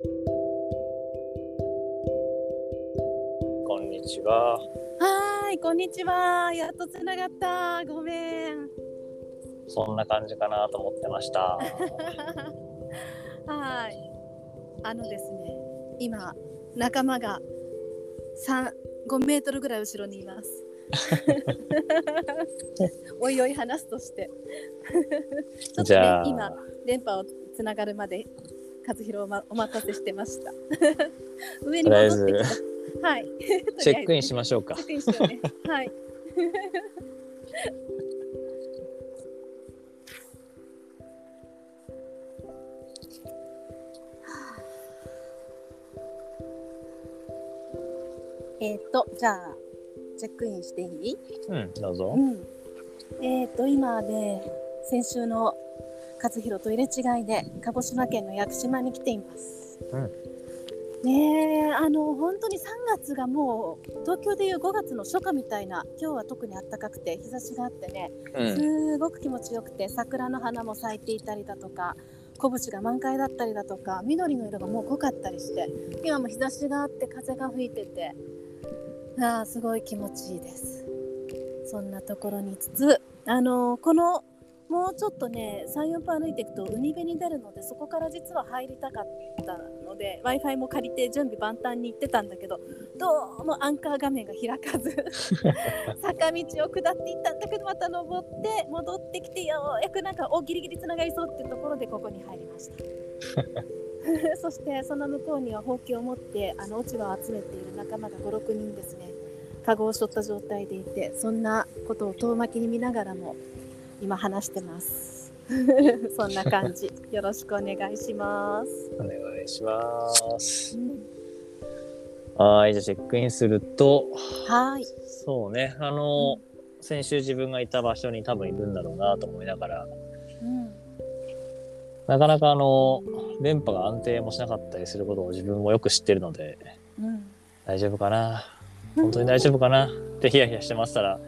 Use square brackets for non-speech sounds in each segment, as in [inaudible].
こんにちは。はーい、こんにちは。やっとつながった。ごめん。そんな感じかなと思ってました。[laughs] はーい。あのですね、今、仲間が3、5メートルぐらい後ろにいます。[laughs] おいおい話すとして。[laughs] ちょっとねじゃあ、今、電波をつながるまで、和弘を、ま、お待たせしてました。[laughs] 上に戻ってきた。はい。チェックインしましょうかチェ。ックインしようね。はい。えっと、じゃあ、チェックインしていい？うん、どうぞう。ん。えっと、今ね、先週の和弘と入れ違いで、鹿児島県の屋久島に来ています。うんねえ、あの、本当に3月がもう、東京でいう5月の初夏みたいな、今日は特に暖かくて、日差しがあってね、うん、すごく気持ちよくて、桜の花も咲いていたりだとか、小節が満開だったりだとか、緑の色がもう濃かったりして、今も日差しがあって、風が吹いてて、ああ、すごい気持ちいいです。そんなところにいつつ、あのこの、もうちょっとね、3、4歩歩いていくと海辺に出るので、そこから実は入りたかったので、Wi-Fi も借りて準備万端に行ってたんだけど、どうもアンカー画面が開かず、[laughs] 坂道を下っていったんだけど、また登って、戻ってきて、ようやくなんか、お、ギリギリつながりそうっていうところで、ここに入りました。[laughs] そして、その向こうにはほうきを持って、あの落ち葉を集めている仲間が5、6人ですね。カゴを背負った状態でいて、そんなことを遠巻きに見ながらも、今話してます。[laughs] そんな感じ。よろしくお願いします。お願いしますう。んはい、じゃあチェックインすると、はい。そうね、あの、先週自分がいた場所に多分いるんだろうなと思いながら、うん。なかなかあの、電波が安定もしなかったりすることを自分もよく知ってるので、うん。大丈夫かな？本当に大丈夫かな？ってヒヤヒヤしてましたら、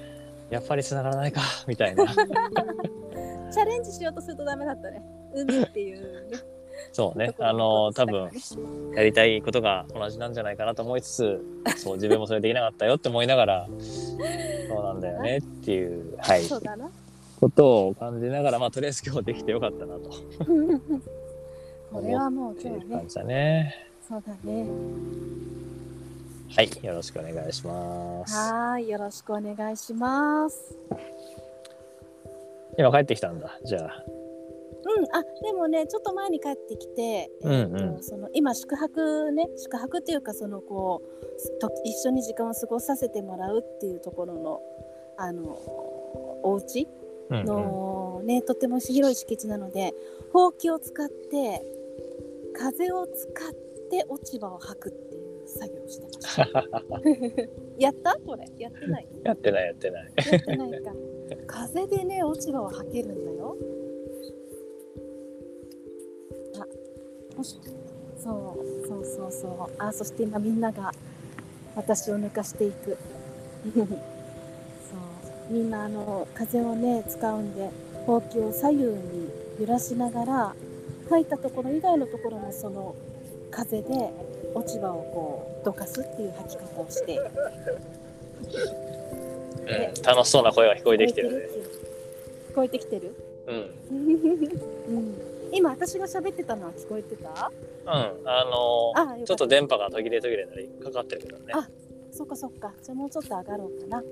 やっぱり繋がらないか [laughs] みたいな。チャレンジしようとするとダメだったね。海っていうね。そうねあの、多分に、やりたいことが同じなんじゃないかなと思いつつ、[laughs] そう、自分もそれできなかったよって思いながら、そうなんだよねっていう、はい、そうだな。ことを感じながら、まあ、とりあえず今日できてよかったなと [laughs] これはもう今日ね。そうだね。はい、よろしくお願いします。はーい。よろしくお願いします。今帰ってきたんだ、じゃあ。うん、あでもねちょっと前に帰ってきて、うんうんえーとその今宿泊ね宿泊っていうかそのこうと一緒に時間を過ごさせてもらうっていうところのあのお家うんうん、の、ねとても広い敷地なのでほうきを使って風を使って落ち葉を吐くっ作業をしてました。[laughs] やった？これやってない？やってない、やってない。やってないか。風でね、落ち葉を吐けるんだよ。あ、そう、そうそうそう。あ、そして今みんなが私を抜かしていく。[laughs] そう、みんなあの風をね使うんで、ほうきを左右に揺らしながら、吐いたところ以外のところもその風で落ち葉をこうどかすっていう吐き方をして。うん、楽しそうな声が聞こえてきてるね。聞こえてきてる？うん。[laughs] うん、今私が喋ってたのは聞こえてた？うん、あのあよかった。ちょっと電波が途切れ途切れなりかかってるけどね。あそっかそっか。じゃあもうちょっと上がろうかな。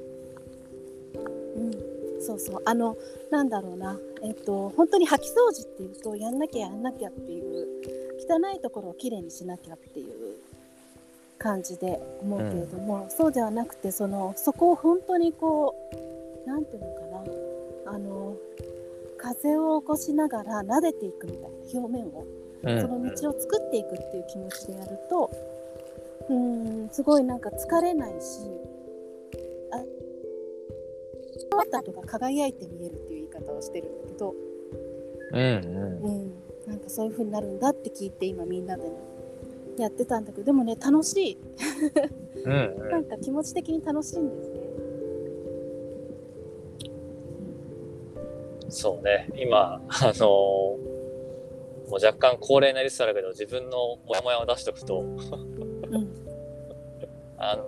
うん。そうそう。あのなんだろうな。えっと本当に掃き掃除っていうとやんなきゃやんなきゃっていう汚いところをきれいにしなきゃっていう感じで思うけれども、そうではなくてそのそこを本当にこうなんていうのかなあの風を起こしながら撫でていくみたいな表面をうん。その道を作っていくっていう気持ちでやると、うーん、すごいなんか疲れないし、あ、あったとか輝いて見えるっていう言い方をしてるんだけど、うんうん。うん、なんかそういう風になるんだって聞いて今みんなでね、やってたんだけど、でもね、楽しい。うんうなんんか気持ち的に楽しいんですね。そうね。今あのもう若干高齢になりつつあるけど自分のモヤモヤを出しとくと。うん。あの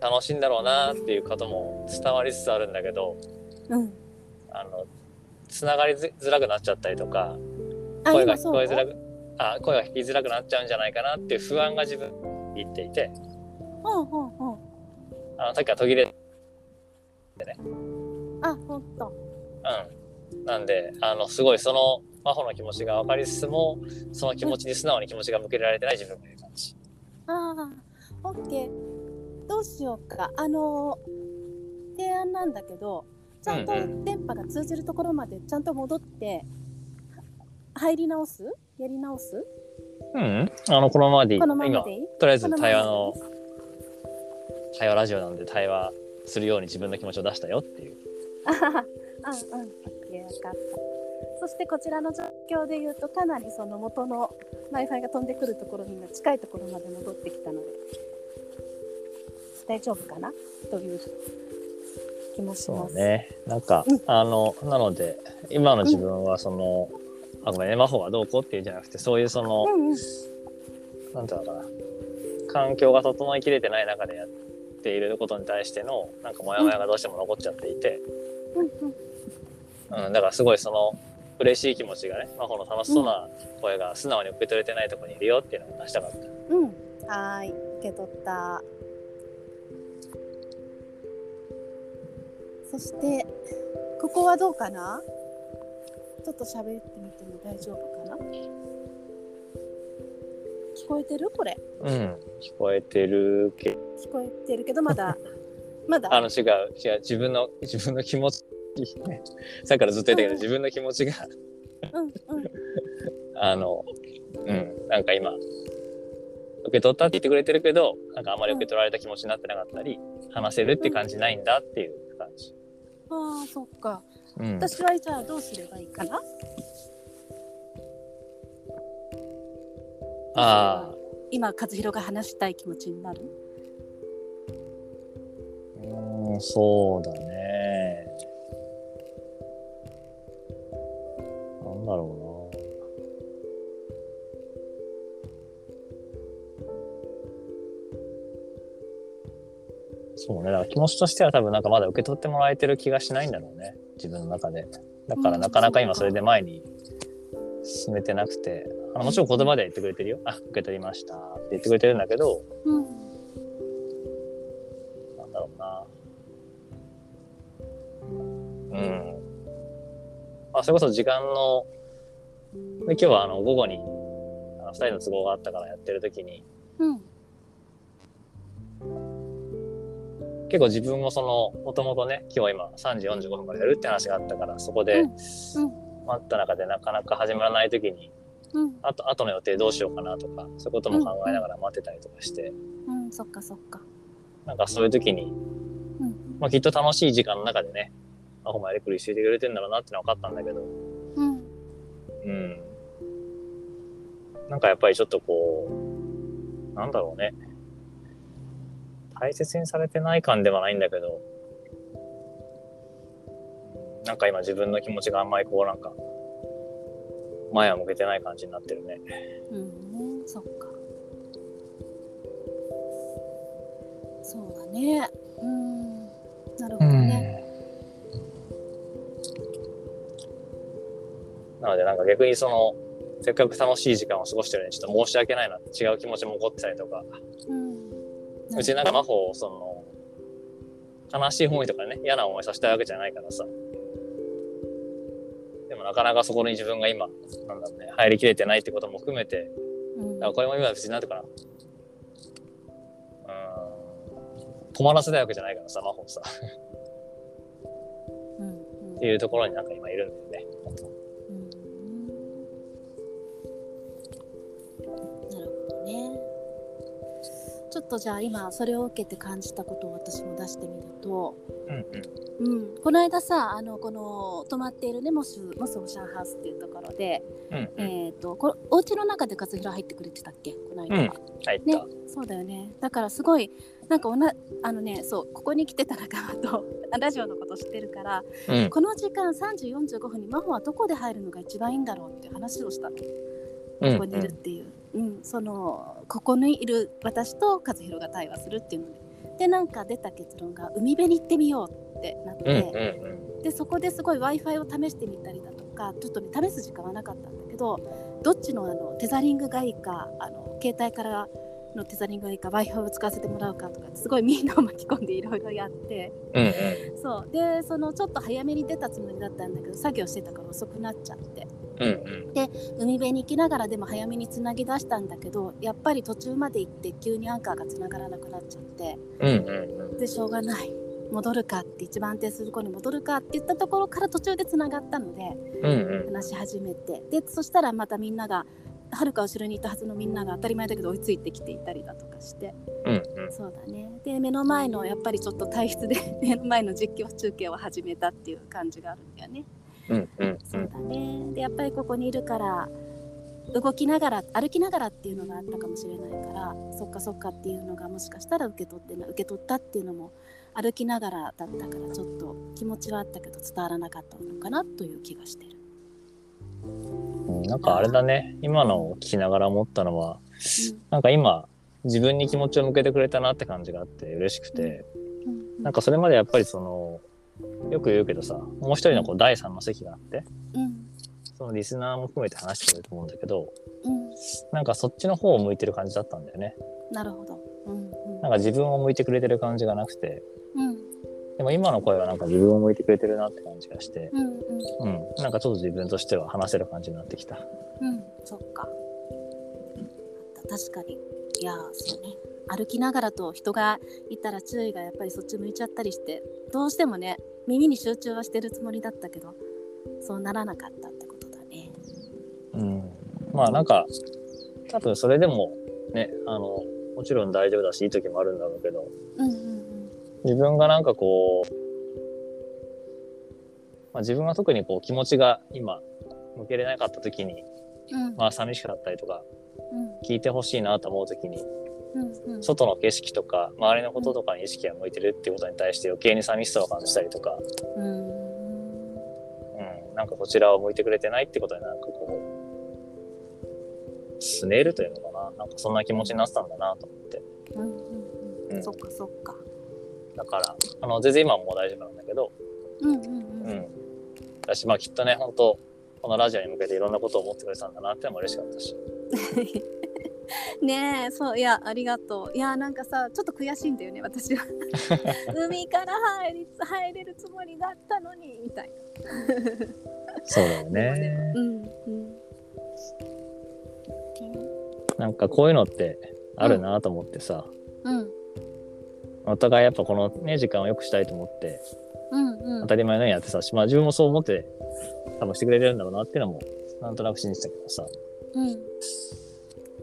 楽しいんだろうなっていうことも伝わりつつあるんだけどうん。あのつながりづらくなっちゃったりとかあ声が聞こえづらくあ声が聞きづらくなっちゃうんじゃないかなっていう不安が自分に言っていて。うんうんう。んあのさっきは途切れあほんと。うん。なんであのすごいその真帆の気持ちが分かりつつもその気持ちに素直に気持ちが向けられてない自分がいる感じ。ああオッケー。どうしようか。あの提案なんだけどちゃんとうんう電波が通じるところまでちゃんと戻っては入り直す？やり直す？うん、あのこのままでいい。このまま今でいい？とりあえず対話の対話ラジオなんで対話するように自分の気持ちを出したよっていう。[laughs] あははうんうんオッケー分かった。そしてこちらの状況で言うとかなりその元の w i f i が飛んでくるところには近いところまで戻ってきたので。大丈夫かな？という気もしそます。うね。なんか、うん。あの、なので、今の自分はその、あ、ごめんね、魔法がどうこうっていうんじゃなくて、そういうその、うんうん。なんていうのかな、環境が整いきれてない中でやっていることに対しての、なんかモヤモヤがどうしても残っちゃっていて、うんうん。うん、だからすごいその、嬉しい気持ちがね、魔法の楽しそうな声が素直に受け取れてないところにいるよっていうのを出したかった。うん、はーい、受け取った。そして、ここはどうかな？ちょっと喋ってみても大丈夫かな？聞こえてる？これ？うん、聞こえてるけ聞こえてるけど、まだ、[laughs] まだ？あの違う違う自分の自分の気持ち [laughs] さっきからずっと言ったけど自分の気持ちがうんうん。あのうんなんか今受け取ったって言ってくれてるけどなんかあんまり受け取られた気持ちになってなかったり話せるって感じないんだっていう感じ。ああ、そっか。うん、私はじゃあどうすればいいかな？ああ今、和弘が話したい気持ちになる？うんそうだね。なんだろうな。そうね。だから気持ちとしては多分なんかまだ受け取ってもらえてる気がしないんだろうね。自分の中で。だからなかなか今それで前に進めてなくて、あのもちろん言葉で言ってくれてるよ。あ、受け取りましたって言ってくれてるんだけど、うん。なんだろうな。うん。あ、それこそ時間の、で今日はあの午後に、あの二人の都合があったからやってる時に、うん。結構自分もその、もともとね、今日は今3時45分からやるって話があったから、そこでうん待った中でなかなか始まらない時に、うん。あと、後の予定どうしようかなとか、そういうことも考えながら待ってたりとかして、うん。そっかそっか。なんかそういう時に、うん。まあきっと楽しい時間の中でね、アホもやりくりしていてくれてんだろうなってのは分かったんだけど、うん。うん。なんかやっぱりちょっとこう、なんだろうね。大切にされてない感ではないんだけど、なんか今自分の気持ちがあんまりこうなんか、前は向けてない感じになってるね。うんね、そっか。そうだね。うん。なるほどね。なのでなんか逆にその、せっかく楽しい時間を過ごしてるのにちょっと申し訳ないなって違う気持ちも起こってたりとか、うん。うちなんか魔法をその、悲しい思いとかね、嫌な思いさせたいわけじゃないからさ。でもなかなかそこに自分が今、なんだろうね、入りきれてないってことも含めて、うんだからこれも今別になんていうかな。うーん、困らせたいわけじゃないからさ、魔法さ。うんうんっていうところになんか今いるんだよね。ちょっとじゃあ今それを受けて感じたことを私も出してみると、うんうん、この間さあのこの泊まっているねモスモスオーシャンハウスっていうところで、うん。うん。うん。えっ、とこお家の中で勝弘入ってくれてたっけ？この間。は、うん。入った。ね。そうだよね。だからすごいなんかおなあのねそうここに来てた仲間と [laughs] ラジオのこと知ってるからうん。この時間3時45分に真帆はどこで入るのが一番いいんだろうって話をしたの。こうん。こにいるっていう、うんそのここにいる私と和弘が対話するっていうのででなんか出た結論が海辺に行ってみようってなって、うんうんでそこですごい w i f i を試してみたりだとかちょっとね試す時間はなかったんだけどどっちのあのテザリングがいいかあの携帯からのテザリングがいいか w i f i を使わせてもらうかとかすごいみんなを巻き込んでいろいろやってうん。うんそうでそのちょっと早めに出たつもりだったんだけど作業してたから遅くなっちゃってうん。うん海辺に行きながらでも早めにつなぎ出したんだけどやっぱり途中まで行って急にアンカーがつながらなくなっちゃってうん。うんうん。でしょうがない戻るかって一番安定する子に戻るかって言ったところから途中でつながったのでうんうん。話し始めてでそしたらまたみんながはるか後ろにいたはずのみんなが当たり前だけど追いついてきていたりだとかしてうんうん。そうだねで目の前のやっぱりちょっと体質で [laughs] 目の前の実況中継を始めたっていう感じがあるんだよね。うんうんう。そうんだねでやっぱりここにいるから動きながら歩きながらっていうのがあったかもしれないからそっかそっかっていうのがもしかしたら受け取ってな受け取ったっていうのも歩きながらだったからちょっと気持ちはあったけど伝わらなかったのかなという気がしてる。うんなんかあれだね。今のを聞きながら思ったのは、なんか今、自分に気持ちを向けてくれたなって感じがあって嬉しくて、うんなんかそれまでやっぱりその、よく言うけどさ、もう一人のこう第三の席があって、うんそのリスナーも含めて話してくれると思うんだけど、うんなんかそっちの方を向いてる感じだったんだよね。なるほど。うんうんなんか自分を向いてくれてる感じがなくて、うんでも今の声はなんか自分を向いてくれてるなって感じがして、うんうんうん。なんかちょっと自分としては話せる感じになってきた。うんそっか。確かにいやそうね歩きながらと人がいたら注意がやっぱりそっち向いちゃったりしてどうしてもね耳に集中はしてるつもりだったけどそうならなかったってことだね。うん。まあなんか、多分それでもね、あの、もちろん大丈夫だし、いい時もあるんだろうけど、うんうん自分がなんかこう、まあ、自分は特にこう気持ちが今向けれなかった時に、うんうんまあ寂しかったりとか、うん聞いてほしいなと思う時に、うんうん外の景色とか、周りのこととかに意識が向いてるっていうことに対して余計に寂しさを感じたりとか、うんうん、なんかこちらを向いてくれてないってことになんかこう、すねるというのかな。なんかそんな気持ちになってたんだなと思って。うんうんうんうんそっかそっか。だから、あの、全然今はもう大丈夫なんだけど、うんうんううん。ん。だし、まあきっとね、本当このラジオに向けていろんなことを思ってくれてたんだなってのも嬉しかったし。[laughs] ねえそういやありがとう。いやなんかさちょっと悔しいんだよね私は。[laughs] 海から入り入れるつもりだったのにみたいそうだよな、ね。うんうん。なんかこういうのってあるなと思ってさ、うんお互いやっぱこのね、時間を良くしたいと思って、うんうん。当たり前のようにやってたし、まあ自分もそう思って、多分してくれてるんだろうなっていうのも、なんとなく信じてたけどさ。うん。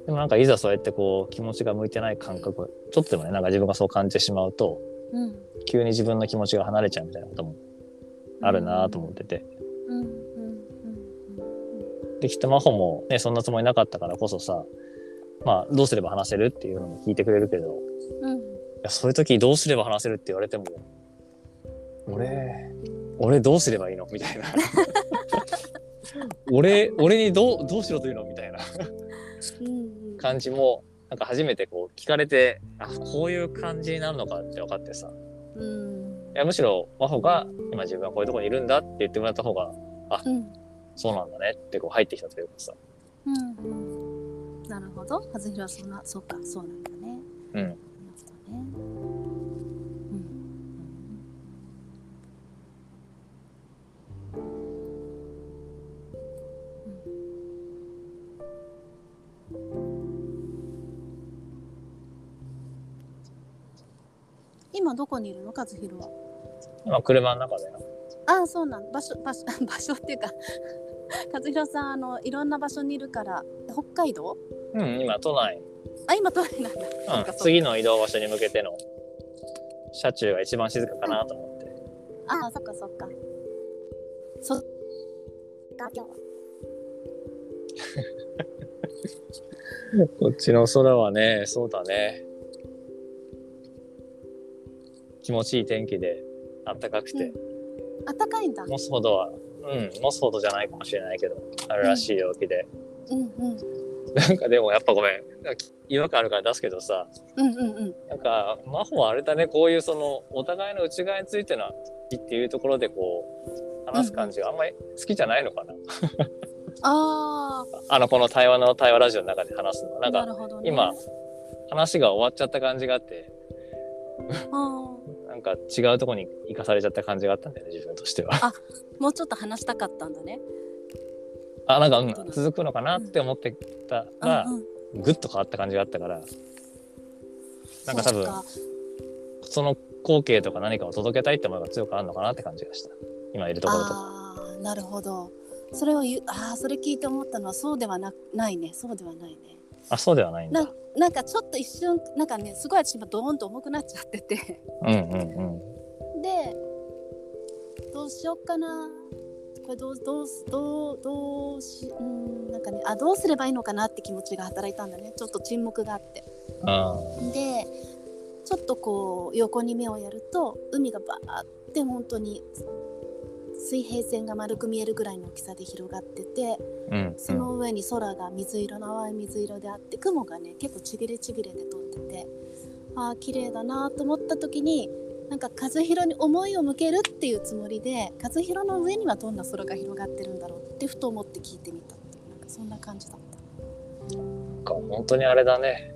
でもなんかいざそうやってこう気持ちが向いてない感覚、ちょっとでもね、なんか自分がそう感じてしまうと、うん。急に自分の気持ちが離れちゃうみたいなこともあるなと思ってて。うんうんうんで、きっと真帆もね、そんなつもりなかったからこそさ、まあどうすれば話せるっていうのも聞いてくれるけど、うん。いやそういう時どうすれば話せるって言われても、俺、俺どうすればいいの？みたいな。[laughs] 俺、俺にどう、どうしろというの？みたいな。感じも、なんか初めてこう聞かれて、あ、こういう感じになるのかって分かってさ。うん。いやむしろ真帆が今自分はこういうところにいるんだって言ってもらった方が、うん。そうなんだねってこう入ってきたというかさ。うんうん。なるほど。はずひろはそんなそうかそうなんだね。うん。今どこにいるの和弘は今車の中だよ。ああそうなん。場所場所場所っていうか和弘さん。あのいろん。な場所にいるから北海道うん、今都内。あ今都内なんだ、うん、次の移動場所に向けての車中が一番静かかなと思って。ああそっかそっか。そっか今日。は [laughs] こっちの空はね、そうだね。気持ちいい天気であったかくて、あったかいんだ。モスほどはうんモスほどじゃないかもしれないけどあるらしい陽気で、うんうん [laughs] なんかでもやっぱごめん。違和感あるから出すけどさ。うんうんうん。なんか真帆はあれだね。こういうそのお互いの内側についてのっていうところでこう話す感じがあんまり好きじゃないのかな、あ [laughs] あのこの対話の対話ラジオの中で話すの。はなあんかね、今話が終わっちゃった感じがあって。あなんか違うところに行かされちゃった感じがあったんだよね自分としては。ーもうちょっと話したかったんだねあなんか、続くのかなって思ってたら、ぐっと変わった感じがあったから。なんか多分その光景とか何かを届けたいって思いが強くあるのかなって感じがした。今いるところと。かああなるほど。それを言うああそれ聞いて思ったのはそうではなないね。そうではないね。あそうではないんだ。ななんかちょっと一瞬なんかねすごい私今ドーンと重くなっちゃってて。うんうんうん。でどうしよっかなこれどうどうどうどうしうんなんかねあどうすればいいのかなって気持ちが働いたんだね。ちょっと沈黙があって。あでちょっとこう横に目をやると海がバーって本当に水平線が丸く見えるぐらいの大きさで広がっててーうん。その上に空が水色の淡い水色であって雲がね結構ちぎれちぎれで飛んでてああ綺麗だなと思った時になんか和弘に思いを向けるっていうつもりで和弘の上にはどんな空が広がってるんだろうってふと思って聞いてみたっていうなんかそんな感じだった。なんか本当にあれだね。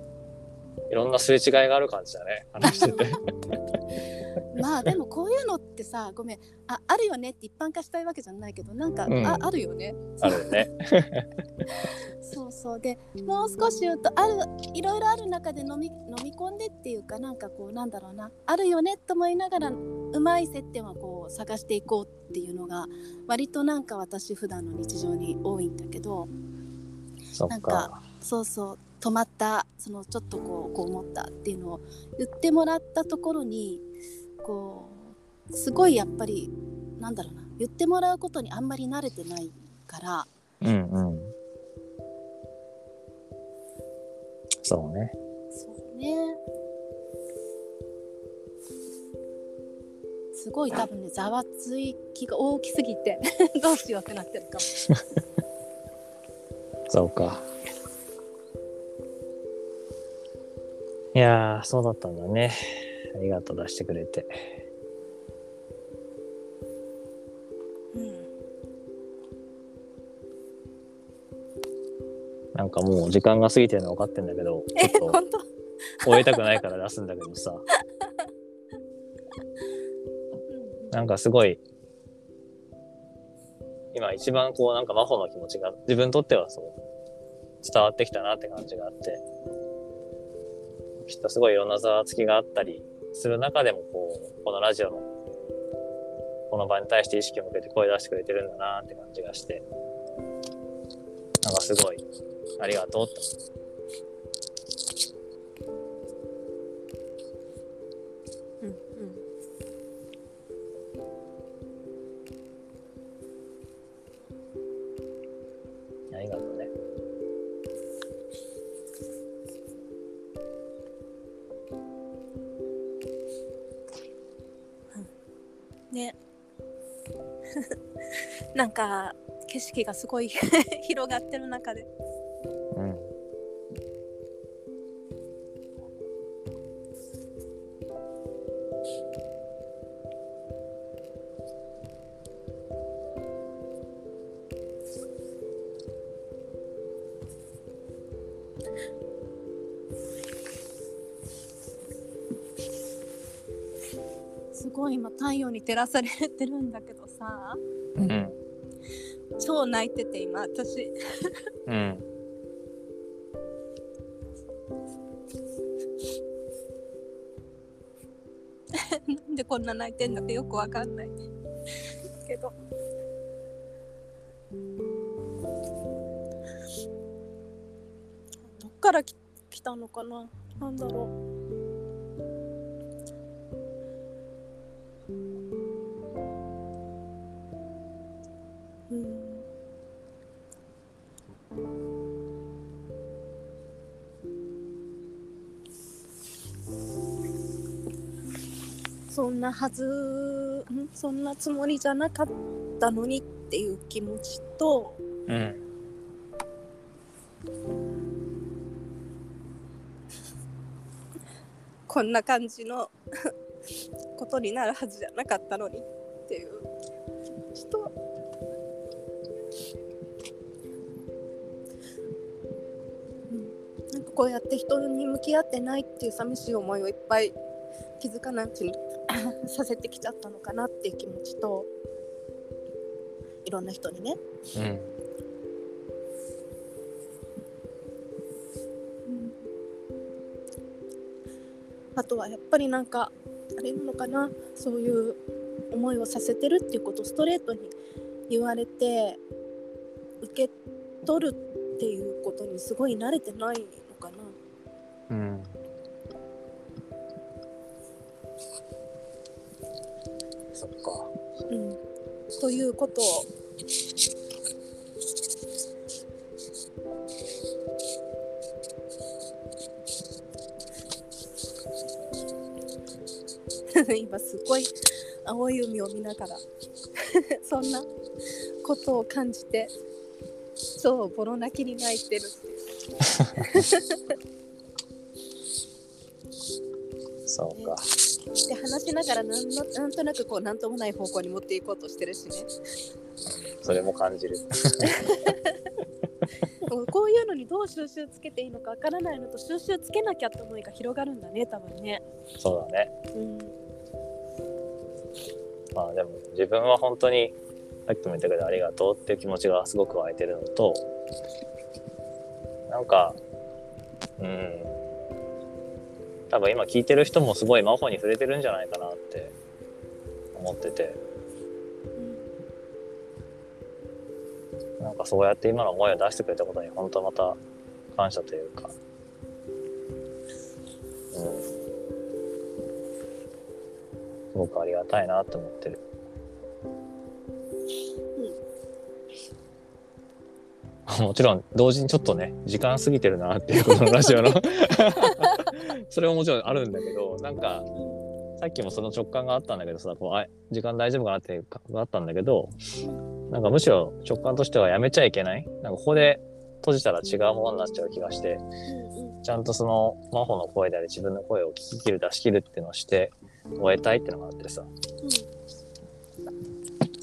いろんなすれ違いがある感じだね。話してて [laughs] [laughs] まあでもこういうのってさごめん。ああるよねって一般化したいわけじゃないけどなんか、うん。ああるよね。あるよね。[laughs] そうそう。でもう少し言うとあるいろいろある中で飲み飲み込んでっていうかなんかこうなんだろうな。あるよねと思いながらうまい接点はこう探していこうっていうのが割となんか私普段の日常に多いんだけどなんかそうそう。止まったそのちょっとこうこう思ったっていうのを言ってもらったところにこうすごいやっぱりなんだろうな言ってもらうことにあんまり慣れてないから。うんうん。そうね。そうね。すごい多分ねざわつい気が大きすぎて [laughs] どうしようってなってるかも。[laughs] そうか。いやーそうだったんだねありがとう出してくれて。うんなんかもう時間が過ぎてるの分かってんだけどえちょっと終えたくないから出すんだけどさ。なんかすごい今一番こうなんか真帆の気持ちが自分にとってはそう伝わってきたなって感じがあってきっとすごいいろんなざわつきがあったりする中でもこうこのラジオのこの場に対して意識を向けて声出してくれてるんだなって感じがしてなんかすごいありがとうって。思ってか景色がすごい [laughs] 広がってる中で。うんすごい今太陽に照らされてるんだけどさ。うん。超泣いてて今私。うん。[laughs] なんでこんな泣いてんだかよくわかんない。けど。どっからき来たのかな？なんだろうそんなはずん？そんなつもりじゃなかったのにっていう気持ちとうん。こんな感じのことになるはずじゃなかったのにっていう気持ちとうんなんかこうやって人に向き合ってないっていう寂しい思いをいっぱい気づかないうちに [laughs] させてきちゃったのかなっていう気持ちといろんな人にね、うん。あとはやっぱりなんかあれなのかなそういう思いをさせてるっていうことをストレートに言われて受け取るっていうことにすごい慣れてないということを [laughs] 今すごい青い海を見ながら [laughs] そんなことを感じて超ボロ泣きに泣いてる [laughs] そうか。で話しながらなんのなんとなくこうなんともない方向に持っていこうとしてるしねそれも感じる。[laughs] こういうのにどう収集つけていいのかわからないのと収集つけなきゃって思いが広がるんだね多分ね。そうだね。うんまあでも自分は本当にさっきも言ったけどありがとうっていう気持ちがすごく湧いてるのとなんかうん多分今聞いてる人もすごい魔法に触れてるんじゃないかなって思ってて。なんかそうやって今の思いを出してくれたことに本当また感謝というか。うん。すごくありがたいなって思ってる。もちろん同時にちょっとね時間過ぎてるなっていうこのラジオの [laughs] それももちろんあるんだけどなんかさっきもその直感があったんだけどさこうあ時間大丈夫かなっていう感覚があったんだけどなんかむしろ直感としてはやめちゃいけない？なんかここで閉じたら違うものになっちゃう気がしてうんちゃんとその真帆の声であり自分の声を聞き切る出し切るっていうのをして終えたいっていうのがあってさ。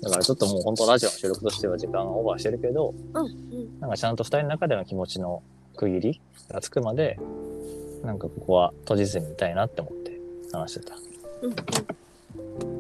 だからちょっともう本当ラジオの収録としては時間がオーバーしてるけどうんうん。なんかちゃんと二人の中での気持ちの区切りがつくまでなんかここは閉じずにいたいなって思って話してた。うんうんうん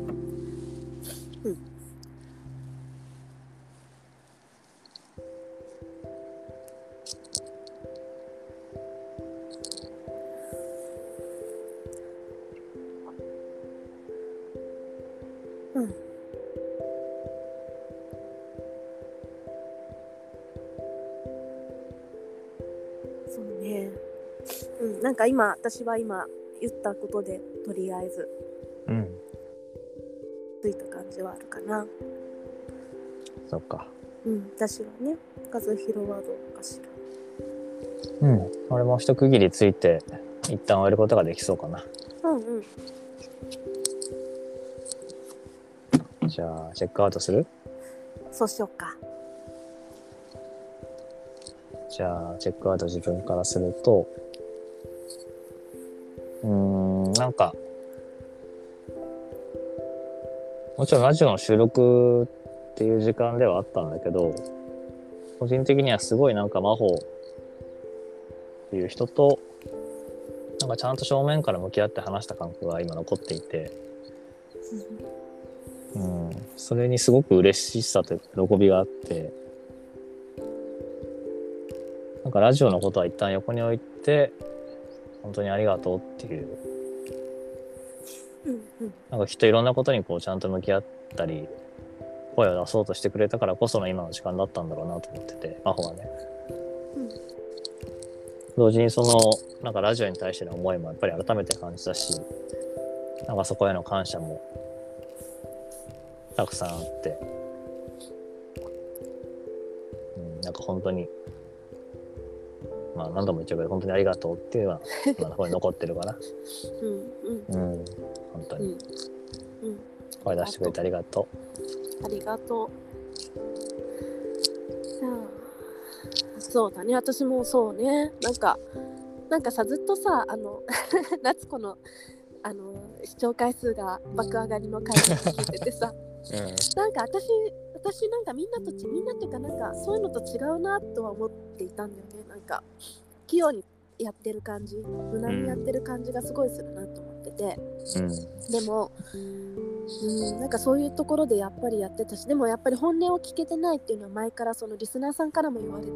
うんなんか今私は今言ったことでとりあえずうん。ついた感じはあるかなそっか。うん私はね和弘はどうかしらうん。俺も一区切りついて一旦終えることができそうかな。うんうんじゃあチェックアウトする？そうしようかじゃあチェックアウト自分からするとなんかもちろんラジオの収録っていう時間ではあったんだけど個人的にはすごいなんか魔法っていう人となんかちゃんと正面から向き合って話した感覚が今残っていて、うん、それにすごく嬉しさというか喜びがあってなんかラジオのことは一旦横に置いて本当にありがとうっていうなんかきっといろんなことにこうちゃんと向き合ったり声を出そうとしてくれたからこその今の時間だったんだろうなと思ってて真帆はね。同時にそのなんかラジオに対しての思いもやっぱり改めて感じたしなんかそこへの感謝もたくさんあって、うん、なんか本当にまあ何度も言っちゃうけど本当にありがとうっていうのは [laughs] まだここに残ってるかなうんうんうん本当に、うんうん声出してくれてありがとありがとう。じゃあそうだね、私もそうね。なんか、なんかさ、ずっとさ、あの、[laughs] 夏子の、あの、視聴回数が爆上がりの回を聞いててさ、う。[laughs] うん。なんか私、私なんかみんなとち、みんなっていうかなんかそういうのと違うなとは思っていたんだよね。なんか、器用にやってる感じ、無難にやってる感じがすごいするなと思ってて。うん。でも、うん、なんかそういうところでやっぱりやってたしでもやっぱり本音を聞けてないっていうのは前からそのリスナーさんからも言われ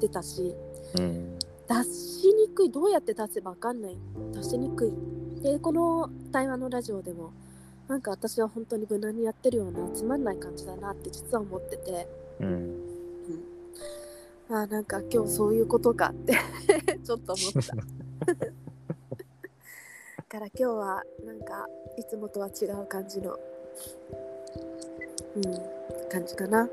てたしうん。出しにくいどうやって出せば分かんない出しにくいでこの対話のラジオでもなんか私は本当に無難にやってるようなつまんない感じだなって実は思ってて。うん。あーなんか今日そういうことかって。[laughs] ちょっと思った。[laughs] だから今日はなんかいつもとは違う感じの、うん、感じかな。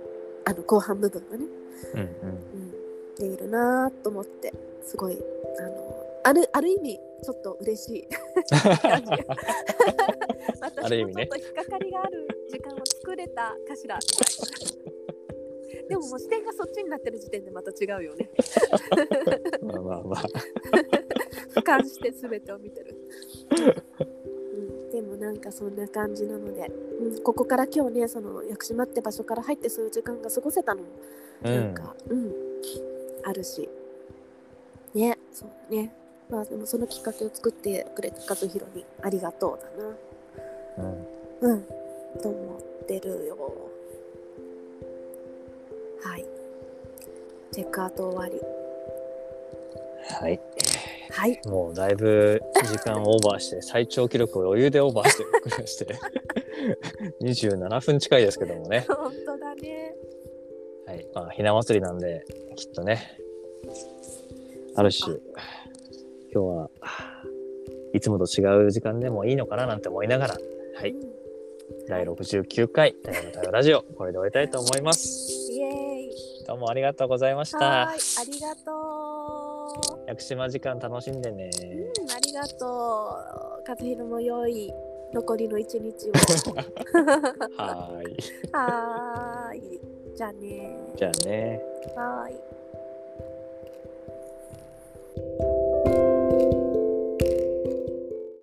あの後半部分がね、うん。うん、でいるなと思って。すごいあのあるある意味ちょっと嬉しい。[laughs] 感じ私もちょっと引っかかりがある時間を作れたかしら。[laughs] でももう視点がそっちになってる時点でまた違うよね。うん。まあまあまあ。俯瞰して全てを見てる、うん、でもなんかそんな感じなので、うん、ここから今日ねその屋久島って場所から入ってそういう時間が過ごせたのもうん。なんか、うん。あるし。ね。そうだね。まあでもそのきっかけを作ってくれた和弘にありがとうだなうん。うん。と思ってるよ。はい。チェックアウト終わり。はい。はい。もうだいぶ時間オーバーして、最長記録を余裕でオーバーしてくれまして、[laughs] 27分近いですけどもね。本当だね。はい。まあ、ひな祭りなんで、きっとね、ある種、今日はいつもと違う時間でもいいのかななんて思いながら、第69回、太陽の太陽ラジオ、これで終えたいと思います。イエーイどうもありがとうございましたは。ーい、ありがと屋久島時間楽しんでね。う。うん、ありがとう。和弘も良い残りの一日を。[laughs] はーい。[laughs] はーい。じゃあねじゃあね。はーい。